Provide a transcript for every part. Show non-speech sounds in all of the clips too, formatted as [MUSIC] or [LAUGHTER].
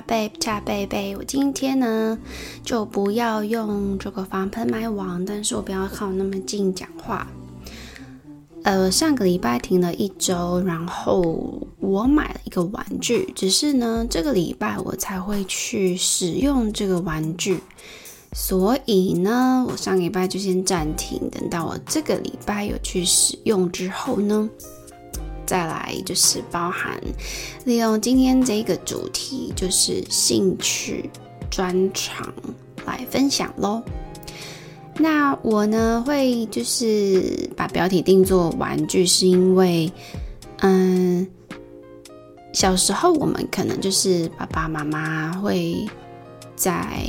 贝恰贝贝，我今天呢就不要用这个防喷麦网，但是我不要靠那么近讲话。呃，上个礼拜停了一周，然后我买了一个玩具，只是呢这个礼拜我才会去使用这个玩具，所以呢我上个礼拜就先暂停，等到我这个礼拜有去使用之后呢。再来就是包含利用今天这个主题，就是兴趣专长来分享喽。那我呢会就是把标题定做玩具，是因为嗯，小时候我们可能就是爸爸妈妈会在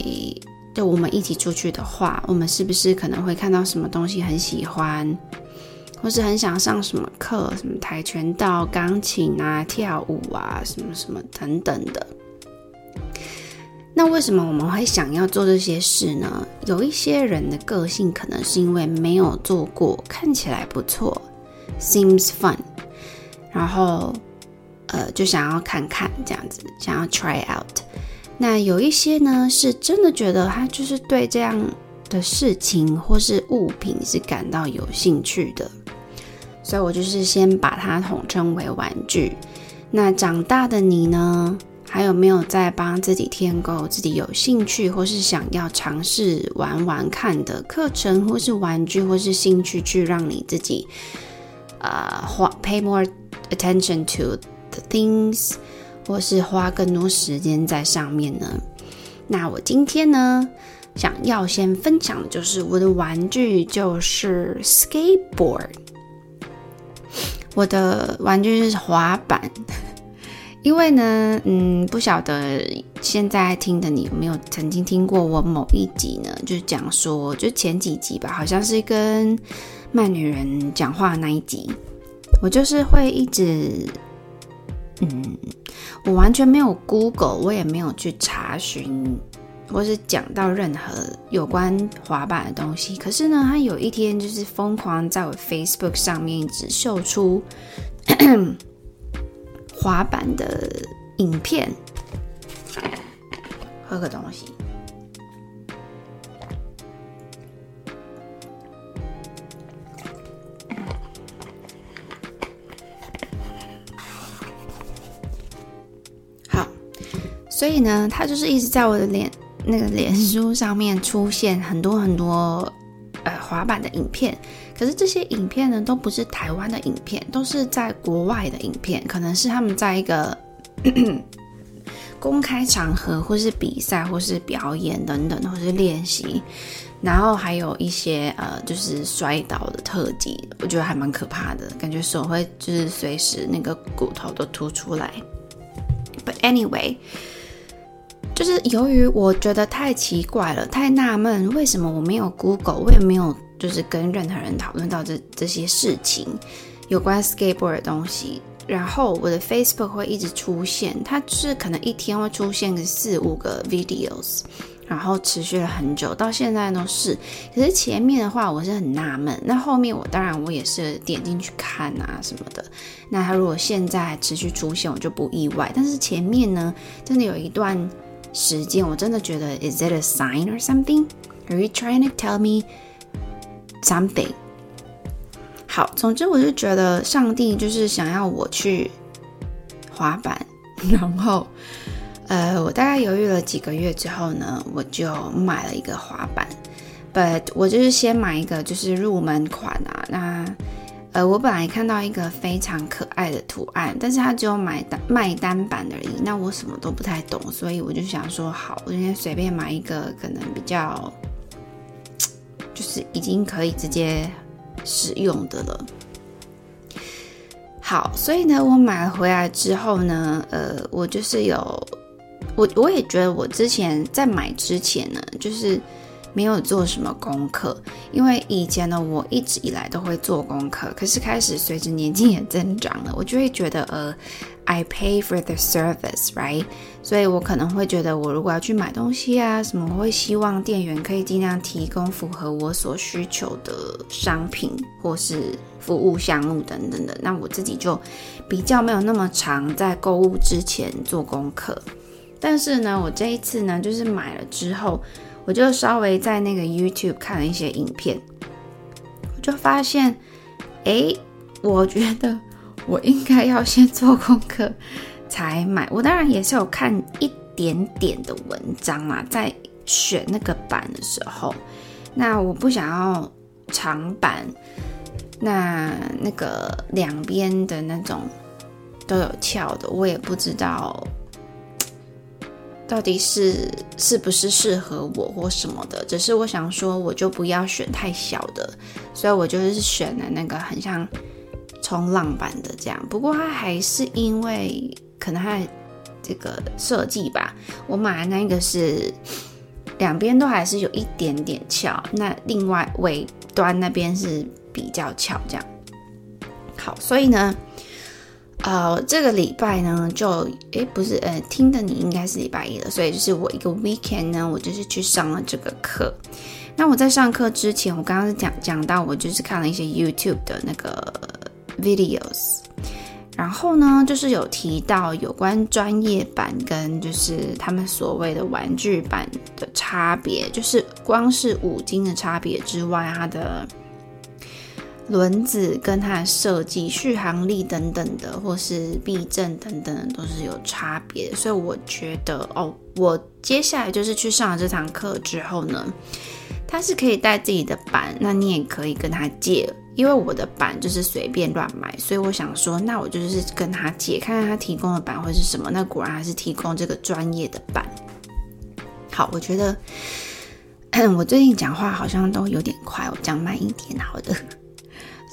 就我们一起出去的话，我们是不是可能会看到什么东西很喜欢？或是很想上什么课，什么跆拳道、钢琴啊、跳舞啊，什么什么等等的。那为什么我们会想要做这些事呢？有一些人的个性可能是因为没有做过，看起来不错，seems fun，然后呃就想要看看这样子，想要 try out。那有一些呢，是真的觉得他就是对这样的事情或是物品是感到有兴趣的。所以我就是先把它统称为玩具。那长大的你呢？还有没有在帮自己添购自己有兴趣或是想要尝试玩玩看的课程，或是玩具，或是兴趣，去让你自己呃花 pay more attention to the things，或是花更多时间在上面呢？那我今天呢，想要先分享的就是我的玩具，就是 skateboard。我的玩具是滑板，[LAUGHS] 因为呢，嗯，不晓得现在听的你有没有曾经听过我某一集呢？就是讲说，就前几集吧，好像是跟慢女人讲话那一集，我就是会一直，嗯，我完全没有 Google，我也没有去查询。或是讲到任何有关滑板的东西，可是呢，他有一天就是疯狂在我 Facebook 上面一直秀出 [COUGHS] 滑板的影片。喝个东西。好，所以呢，他就是一直在我的脸。那个脸书上面出现很多很多呃滑板的影片，可是这些影片呢都不是台湾的影片，都是在国外的影片，可能是他们在一个 [COUGHS] 公开场合，或是比赛，或是表演等等，或是练习，然后还有一些呃就是摔倒的特技，我觉得还蛮可怕的，感觉手会就是随时那个骨头都凸出来。But anyway。就是由于我觉得太奇怪了，太纳闷，为什么我没有 Google，我也没有就是跟任何人讨论到这这些事情，有关 skateboard 的东西。然后我的 Facebook 会一直出现，它是可能一天会出现个四五个 videos，然后持续了很久，到现在都是。可是前面的话我是很纳闷，那后面我当然我也是点进去看啊什么的。那它如果现在持续出现，我就不意外。但是前面呢，真的有一段。时间，我真的觉得，Is it a sign or something? Are you trying to tell me something? 好，总之我就觉得上帝就是想要我去滑板，然后，呃，我大概犹豫了几个月之后呢，我就买了一个滑板，But 我就是先买一个就是入门款啊，那。呃，我本来看到一个非常可爱的图案，但是它只有买单卖单版而已。那我什么都不太懂，所以我就想说，好，我今天随便买一个可能比较，就是已经可以直接使用的了。好，所以呢，我买回来之后呢，呃，我就是有，我我也觉得我之前在买之前呢，就是。没有做什么功课，因为以前呢，我一直以来都会做功课。可是开始随着年纪也增长了，我就会觉得，呃，I pay for the service，right？所以我可能会觉得，我如果要去买东西啊什么，我会希望店员可以尽量提供符合我所需求的商品或是服务项目等等的。那我自己就比较没有那么常在购物之前做功课。但是呢，我这一次呢，就是买了之后，我就稍微在那个 YouTube 看了一些影片，我就发现，哎，我觉得我应该要先做功课才买。我当然也是有看一点点的文章啦，在选那个版的时候，那我不想要长版，那那个两边的那种都有翘的，我也不知道。到底是是不是适合我或什么的？只是我想说，我就不要选太小的，所以我就是选了那个很像冲浪板的这样。不过它还是因为可能它这个设计吧，我买的那个是两边都还是有一点点翘，那另外尾端那边是比较翘这样。好，所以呢。呃，这个礼拜呢，就诶不是，呃，听的你应该是礼拜一了，所以就是我一个 weekend 呢，我就是去上了这个课。那我在上课之前，我刚刚是讲讲到，我就是看了一些 YouTube 的那个 videos，然后呢，就是有提到有关专业版跟就是他们所谓的玩具版的差别，就是光是五金的差别之外，它的。轮子跟它的设计、续航力等等的，或是避震等等，都是有差别。所以我觉得，哦，我接下来就是去上了这堂课之后呢，他是可以带自己的板，那你也可以跟他借，因为我的板就是随便乱买，所以我想说，那我就是跟他借，看看他提供的板会是什么。那果然还是提供这个专业的板。好，我觉得，[CLEARS THROAT] 我最近讲话好像都有点快，我讲慢一点，好的。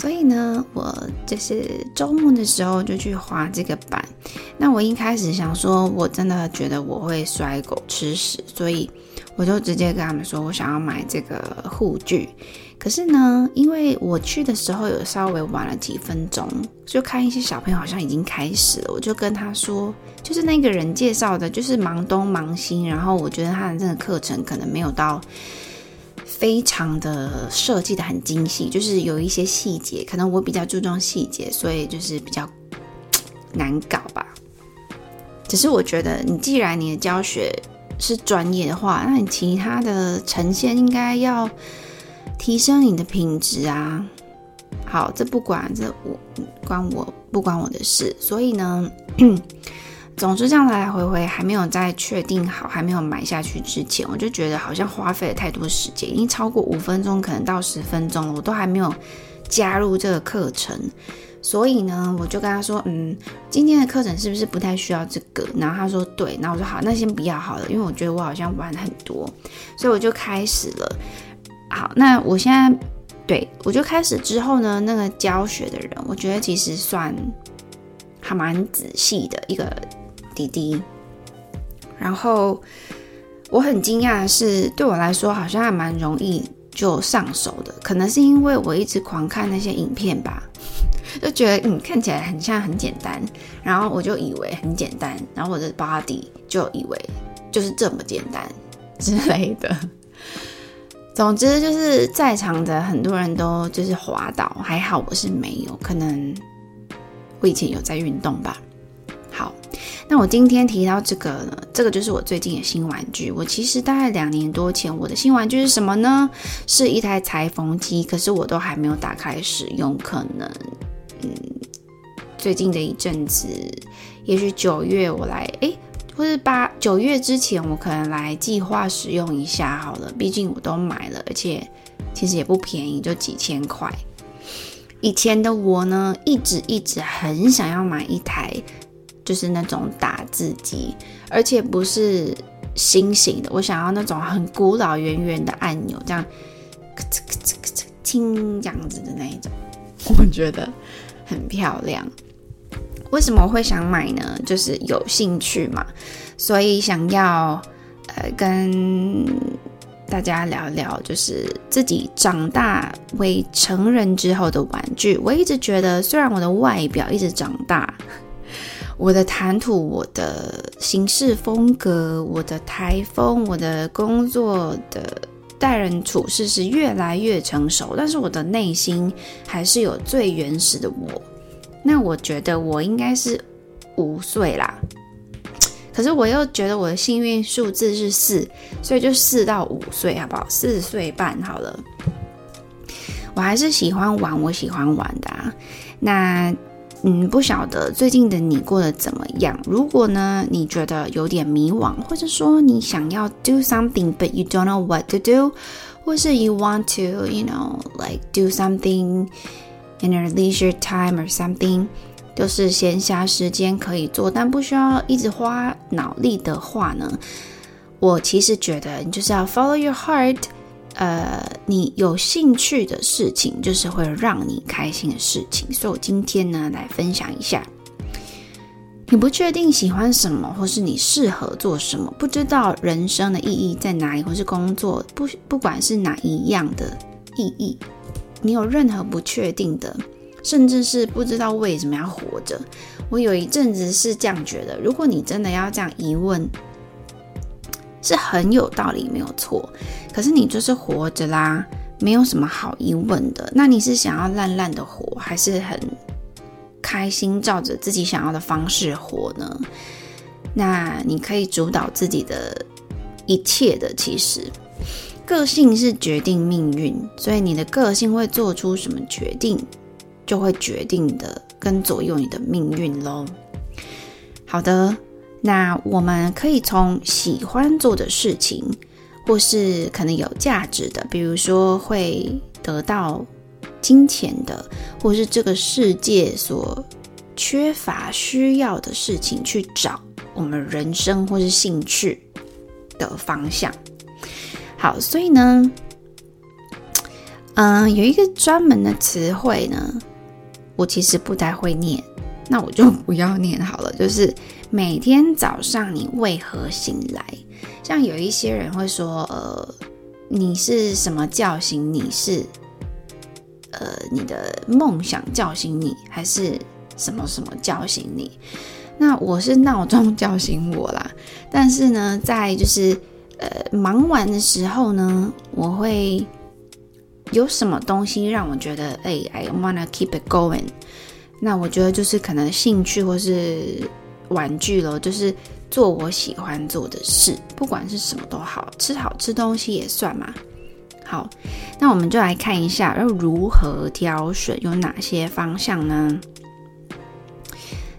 所以呢，我就是周末的时候就去滑这个板。那我一开始想说，我真的觉得我会摔狗吃屎，所以我就直接跟他们说我想要买这个护具。可是呢，因为我去的时候有稍微晚了几分钟，就看一些小朋友好像已经开始了，我就跟他说，就是那个人介绍的，就是忙东忙西，然后我觉得他的这个课程可能没有到。非常的设计的很精细，就是有一些细节，可能我比较注重细节，所以就是比较难搞吧。只是我觉得，你既然你的教学是专业的话，那你其他的呈现应该要提升你的品质啊。好，这不管这我关我不关我的事，所以呢。总之，这样来来回回还没有在确定好，还没有买下去之前，我就觉得好像花费了太多时间，已经超过五分钟，可能到十分钟了，我都还没有加入这个课程。所以呢，我就跟他说：“嗯，今天的课程是不是不太需要这个？”然后他说：“对。”然后我说：“好，那先不要好了，因为我觉得我好像玩很多。”所以我就开始了。好，那我现在对我就开始之后呢，那个教学的人，我觉得其实算还蛮仔细的一个。滴滴，然后我很惊讶的是，对我来说好像还蛮容易就上手的，可能是因为我一直狂看那些影片吧，就觉得嗯看起来很像很简单，然后我就以为很简单，然后我的 body 就以为就是这么简单之类的。总之就是在场的很多人都就是滑倒，还好我是没有，可能我以前有在运动吧。好。那我今天提到这个呢，这个就是我最近的新玩具。我其实大概两年多前，我的新玩具是什么呢？是一台裁缝机，可是我都还没有打开使用。可能，嗯，最近的一阵子，也许九月我来，诶，或是八九月之前，我可能来计划使用一下好了。毕竟我都买了，而且其实也不便宜，就几千块。以前的我呢，一直一直很想要买一台。就是那种打字机，而且不是新型的。我想要那种很古老、圆圆的按钮，这样咔嚓咔嚓咔嚓听这样子的那一种，我觉得很漂亮。为什么我会想买呢？就是有兴趣嘛，所以想要呃跟大家聊聊，就是自己长大为成人之后的玩具。我一直觉得，虽然我的外表一直长大。我的谈吐，我的行事风格，我的台风，我的工作的待人处事是越来越成熟，但是我的内心还是有最原始的我。那我觉得我应该是五岁啦，[TSK] 可是我又觉得我的幸运数字是四，所以就四到五岁好不好？四岁半好了。我还是喜欢玩，我喜欢玩的啊。那嗯，不晓得最近的你过得怎么样？如果呢，你觉得有点迷惘，或者说你想要 do something but you don't know what to do，或是 you want to you know like do something in your leisure time or something，就是闲暇时间可以做，但不需要一直花脑力的话呢，我其实觉得你就是要 follow your heart。呃，你有兴趣的事情，就是会让你开心的事情。所以我今天呢，来分享一下。你不确定喜欢什么，或是你适合做什么，不知道人生的意义在哪里，或是工作不不管是哪一样的意义，你有任何不确定的，甚至是不知道为什么要活着。我有一阵子是这样觉得，如果你真的要这样疑问。是很有道理，没有错。可是你就是活着啦，没有什么好疑问的。那你是想要烂烂的活，还是很开心照着自己想要的方式活呢？那你可以主导自己的一切的。其实，个性是决定命运，所以你的个性会做出什么决定，就会决定的跟左右你的命运喽。好的。那我们可以从喜欢做的事情，或是可能有价值的，比如说会得到金钱的，或是这个世界所缺乏需要的事情，去找我们人生或是兴趣的方向。好，所以呢，嗯，有一个专门的词汇呢，我其实不太会念，那我就不要念好了，就是。每天早上你为何醒来？像有一些人会说，呃，你是什么叫醒你？是呃，你的梦想叫醒你，还是什么什么叫醒你？那我是闹钟叫醒我啦。但是呢，在就是呃忙完的时候呢，我会有什么东西让我觉得，哎，I wanna keep it going。那我觉得就是可能兴趣或是。玩具了，就是做我喜欢做的事，不管是什么都好，吃好吃东西也算嘛。好，那我们就来看一下要如何挑选，有哪些方向呢？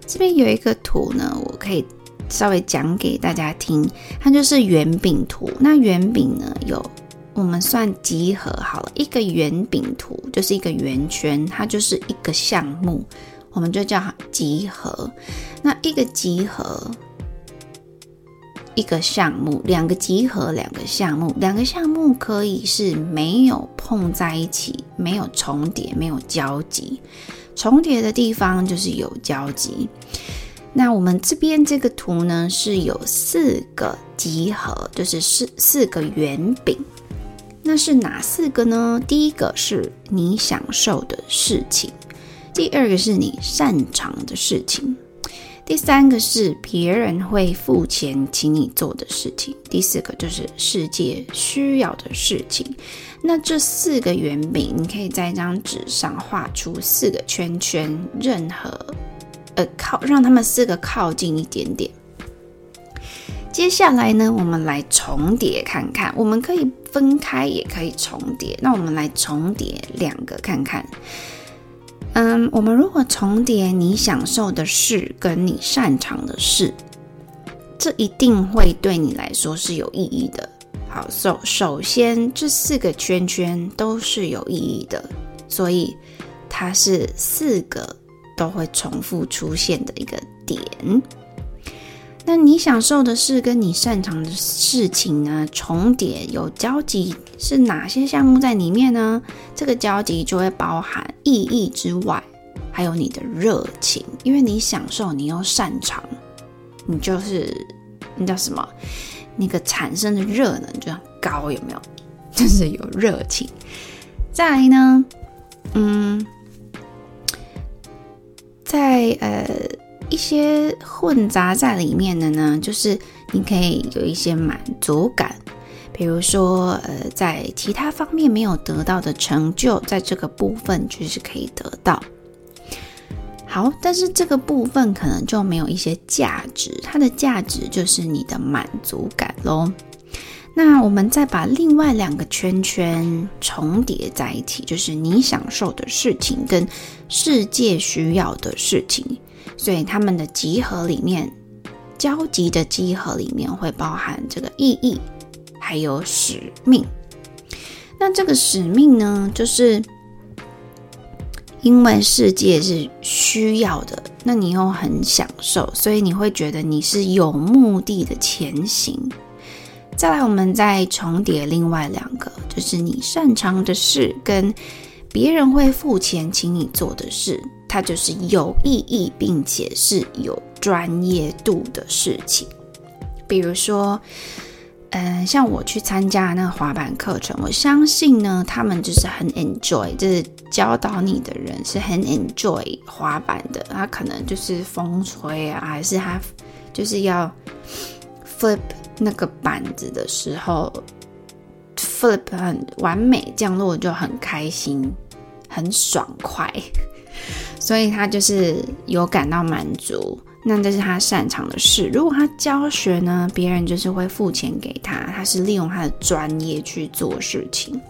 这边有一个图呢，我可以稍微讲给大家听，它就是圆饼图。那圆饼呢，有我们算集合好了，一个圆饼图就是一个圆圈，它就是一个项目。我们就叫集合，那一个集合，一个项目，两个集合，两个项目，两个项目可以是没有碰在一起，没有重叠，没有交集。重叠的地方就是有交集。那我们这边这个图呢，是有四个集合，就是四四个圆饼。那是哪四个呢？第一个是你享受的事情。第二个是你擅长的事情，第三个是别人会付钱请你做的事情，第四个就是世界需要的事情。那这四个圆饼，你可以在一张纸上画出四个圈圈，任何呃靠让他们四个靠近一点点。接下来呢，我们来重叠看看，我们可以分开，也可以重叠。那我们来重叠两个看看。嗯，我们如果重叠你享受的事跟你擅长的事，这一定会对你来说是有意义的。好，首首先这四个圈圈都是有意义的，所以它是四个都会重复出现的一个点。那你享受的事跟你擅长的事情呢，重叠有交集，是哪些项目在里面呢？这个交集就会包含意义之外，还有你的热情，因为你享受，你又擅长，你就是那叫什么？那个产生的热能就很高，有没有？就是有热情。再来呢，嗯，在呃。一些混杂在里面的呢，就是你可以有一些满足感，比如说，呃，在其他方面没有得到的成就，在这个部分就是可以得到。好，但是这个部分可能就没有一些价值，它的价值就是你的满足感喽。那我们再把另外两个圈圈重叠在一起，就是你享受的事情跟世界需要的事情，所以他们的集合里面，交集的集合里面会包含这个意义，还有使命。那这个使命呢，就是。因为世界是需要的，那你又很享受，所以你会觉得你是有目的的前行。再来，我们再重叠另外两个，就是你擅长的事跟别人会付钱请你做的事，它就是有意义并且是有专业度的事情。比如说。嗯，像我去参加那个滑板课程，我相信呢，他们就是很 enjoy，就是教导你的人是很 enjoy 滑板的。他可能就是风吹啊，还是他就是要 flip 那个板子的时候，flip 很完美降落就很开心，很爽快，所以他就是有感到满足。那这是他擅长的事。如果他教学呢，别人就是会付钱给他，他是利用他的专业去做事情。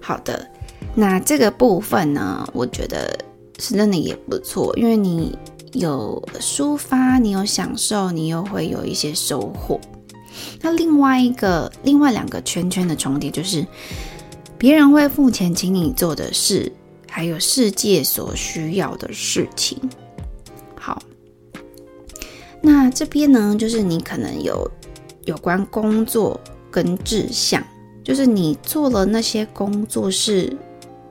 好的，那这个部分呢，我觉得是真的也不错，因为你有抒发，你有享受，你又会有一些收获。那另外一个，另外两个圈圈的重叠，就是别人会付钱请你做的事，还有世界所需要的事情。好，那这边呢，就是你可能有有关工作跟志向，就是你做了那些工作是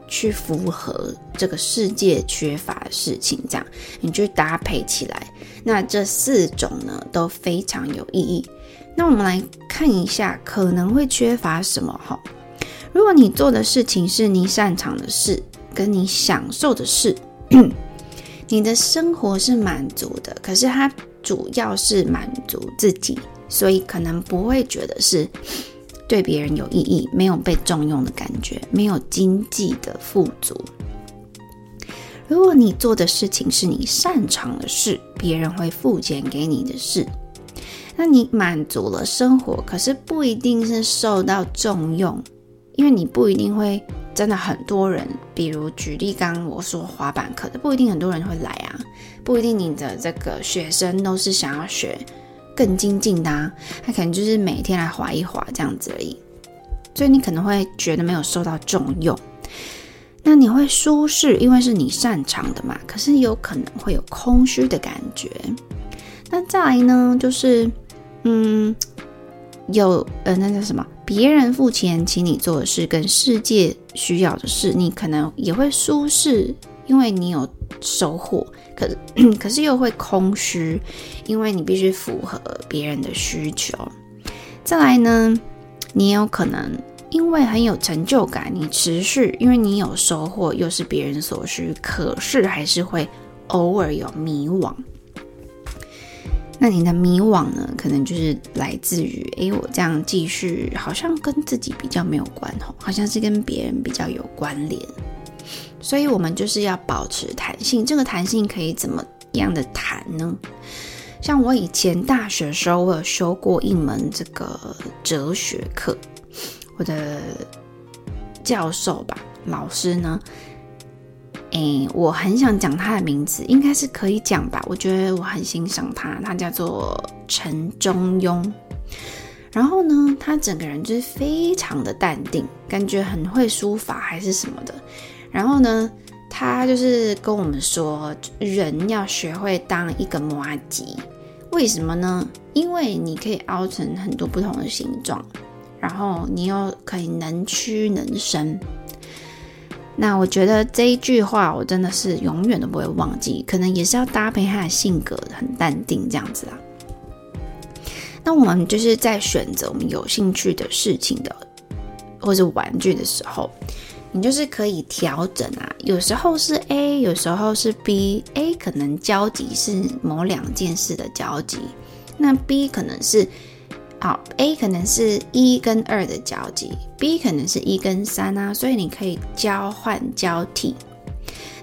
去符合这个世界缺乏的事情，这样你去搭配起来，那这四种呢都非常有意义。那我们来看一下可能会缺乏什么哈？如果你做的事情是你擅长的事，跟你享受的事。[CLEARS THROAT] 你的生活是满足的，可是它主要是满足自己，所以可能不会觉得是对别人有意义，没有被重用的感觉，没有经济的富足。如果你做的事情是你擅长的事，别人会付钱给你的事，那你满足了生活，可是不一定是受到重用，因为你不一定会。真的很多人，比如举例，刚刚我说滑板课的，不一定很多人会来啊，不一定你的这个学生都是想要学更精进的啊，他可能就是每天来滑一滑这样子而已，所以你可能会觉得没有受到重用，那你会舒适，因为是你擅长的嘛，可是有可能会有空虚的感觉。那再来呢，就是嗯。有呃，那叫什么？别人付钱请你做的事，跟世界需要的是，你可能也会舒适，因为你有收获。可是，[CLEARS THROAT] 可是又会空虚，因为你必须符合别人的需求。再来呢，你有可能因为很有成就感，你持续，因为你有收获，又是别人所需，可是还是会偶尔有迷惘。那你的迷惘呢？可能就是来自于，诶，我这样继续好像跟自己比较没有关系，好像是跟别人比较有关联。所以，我们就是要保持弹性。这个弹性可以怎么样的弹呢？像我以前大学时候，我有修过一门这个哲学课，我的教授吧，老师呢。诶，我很想讲他的名字，应该是可以讲吧？我觉得我很欣赏他，他叫做陈中庸。然后呢，他整个人就是非常的淡定，感觉很会书法还是什么的。然后呢，他就是跟我们说，人要学会当一个麻糬，为什么呢？因为你可以凹成很多不同的形状，然后你又可以能屈能伸。那我觉得这一句话我真的是永远都不会忘记，可能也是要搭配他的性格，很淡定这样子啦。那我们就是在选择我们有兴趣的事情的，或者玩具的时候，你就是可以调整啊，有时候是 A，有时候是 B，A 可能交集是某两件事的交集，那 B 可能是。好，A 可能是一跟二的交集，B 可能是一跟三啊，所以你可以交换交替。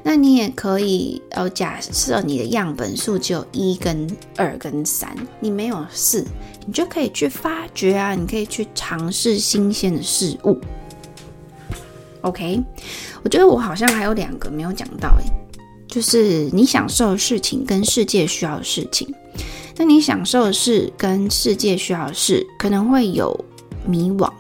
那你也可以，呃，假设你的样本数只有一跟二跟三，你没有四，你就可以去发掘啊，你可以去尝试新鲜的事物。OK，我觉得我好像还有两个没有讲到，诶，就是你享受的事情跟世界需要的事情。那你享受的事跟世界需要的事，可能会有迷惘。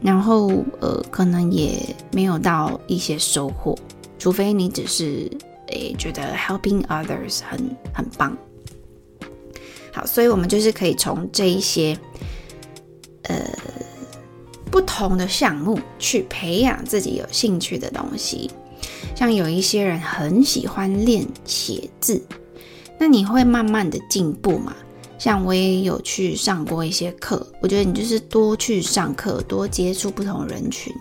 然后，呃，可能也没有到一些收获，除非你只是诶觉得 helping others 很很棒。好，所以我们就是可以从这一些呃不同的项目去培养自己有兴趣的东西。像有一些人很喜欢练写字，那你会慢慢的进步嘛？像我也有去上过一些课，我觉得你就是多去上课，多接触不同人群。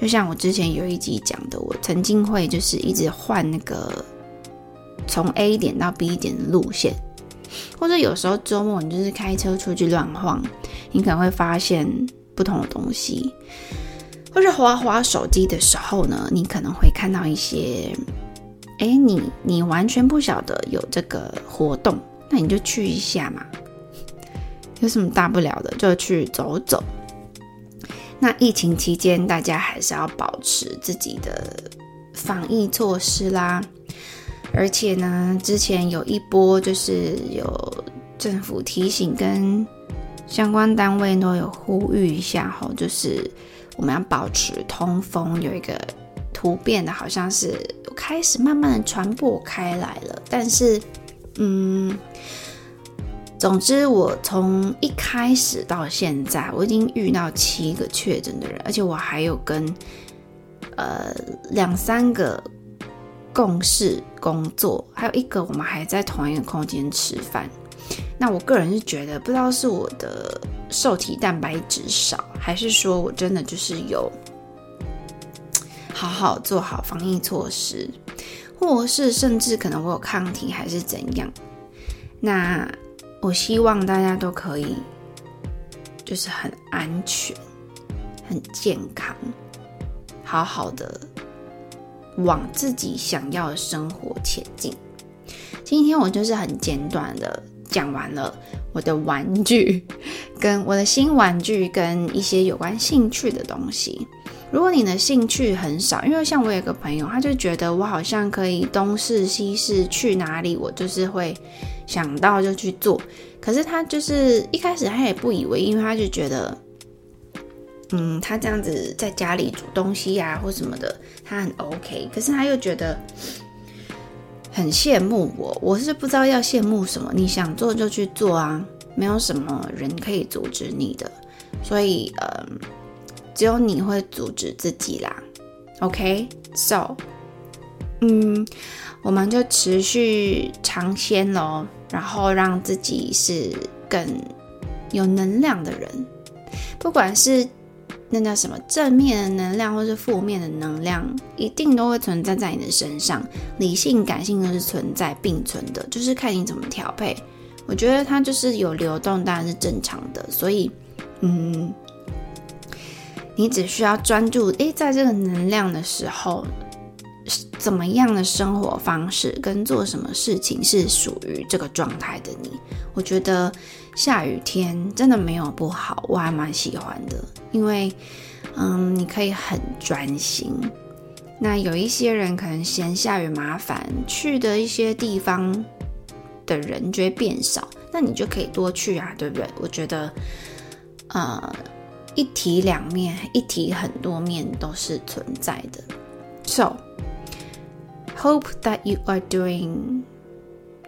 就像我之前有一集讲的，我曾经会就是一直换那个从 A 点到 B 点的路线，或者有时候周末你就是开车出去乱晃，你可能会发现不同的东西。或者滑滑手机的时候呢，你可能会看到一些，哎，你你完全不晓得有这个活动，那你就去一下嘛。有什么大不了的，就去走走。那疫情期间，大家还是要保持自己的防疫措施啦。而且呢，之前有一波就是有政府提醒，跟相关单位都有呼吁一下吼，就是我们要保持通风。有一个突变的，好像是开始慢慢的传播开来了，但是，嗯。总之，我从一开始到现在，我已经遇到七个确诊的人，而且我还有跟呃两三个共事工作，还有一个我们还在同一个空间吃饭。那我个人是觉得，不知道是我的受体蛋白质少，还是说我真的就是有好好做好防疫措施，或是甚至可能我有抗体，还是怎样？那。我希望大家都可以，就是很安全、很健康，好好的往自己想要的生活前进。今天我就是很简短的讲完了我的玩具，跟我的新玩具，跟一些有关兴趣的东西。如果你的兴趣很少，因为像我有个朋友，他就觉得我好像可以东试西试，去哪里我就是会。想到就去做，可是他就是一开始他也不以为，因为他就觉得，嗯，他这样子在家里煮东西呀、啊、或什么的，他很 OK。可是他又觉得很羡慕我，我是不知道要羡慕什么。你想做就去做啊，没有什么人可以阻止你的，所以呃，只有你会阻止自己啦。OK，So，、嗯，我们就持续尝鲜喽。然后让自己是更有能量的人，不管是那叫什么正面的能量，或是负面的能量，一定都会存在在你的身上。理性、感性都是存在并存的，就是看你怎么调配。我觉得它就是有流动，当然是正常的。所以，嗯，你只需要专注，诶，在这个能量的时候。怎么样的生活方式跟做什么事情是属于这个状态的你？我觉得下雨天真的没有不好，我还蛮喜欢的，因为嗯，你可以很专心。那有一些人可能嫌下雨麻烦，去的一些地方的人就会变少，那你就可以多去啊，对不对？我觉得呃，一体两面，一体很多面都是存在的。So。Hope that you are doing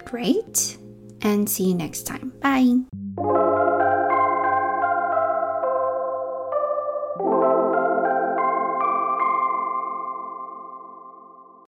great and see you next time. Bye.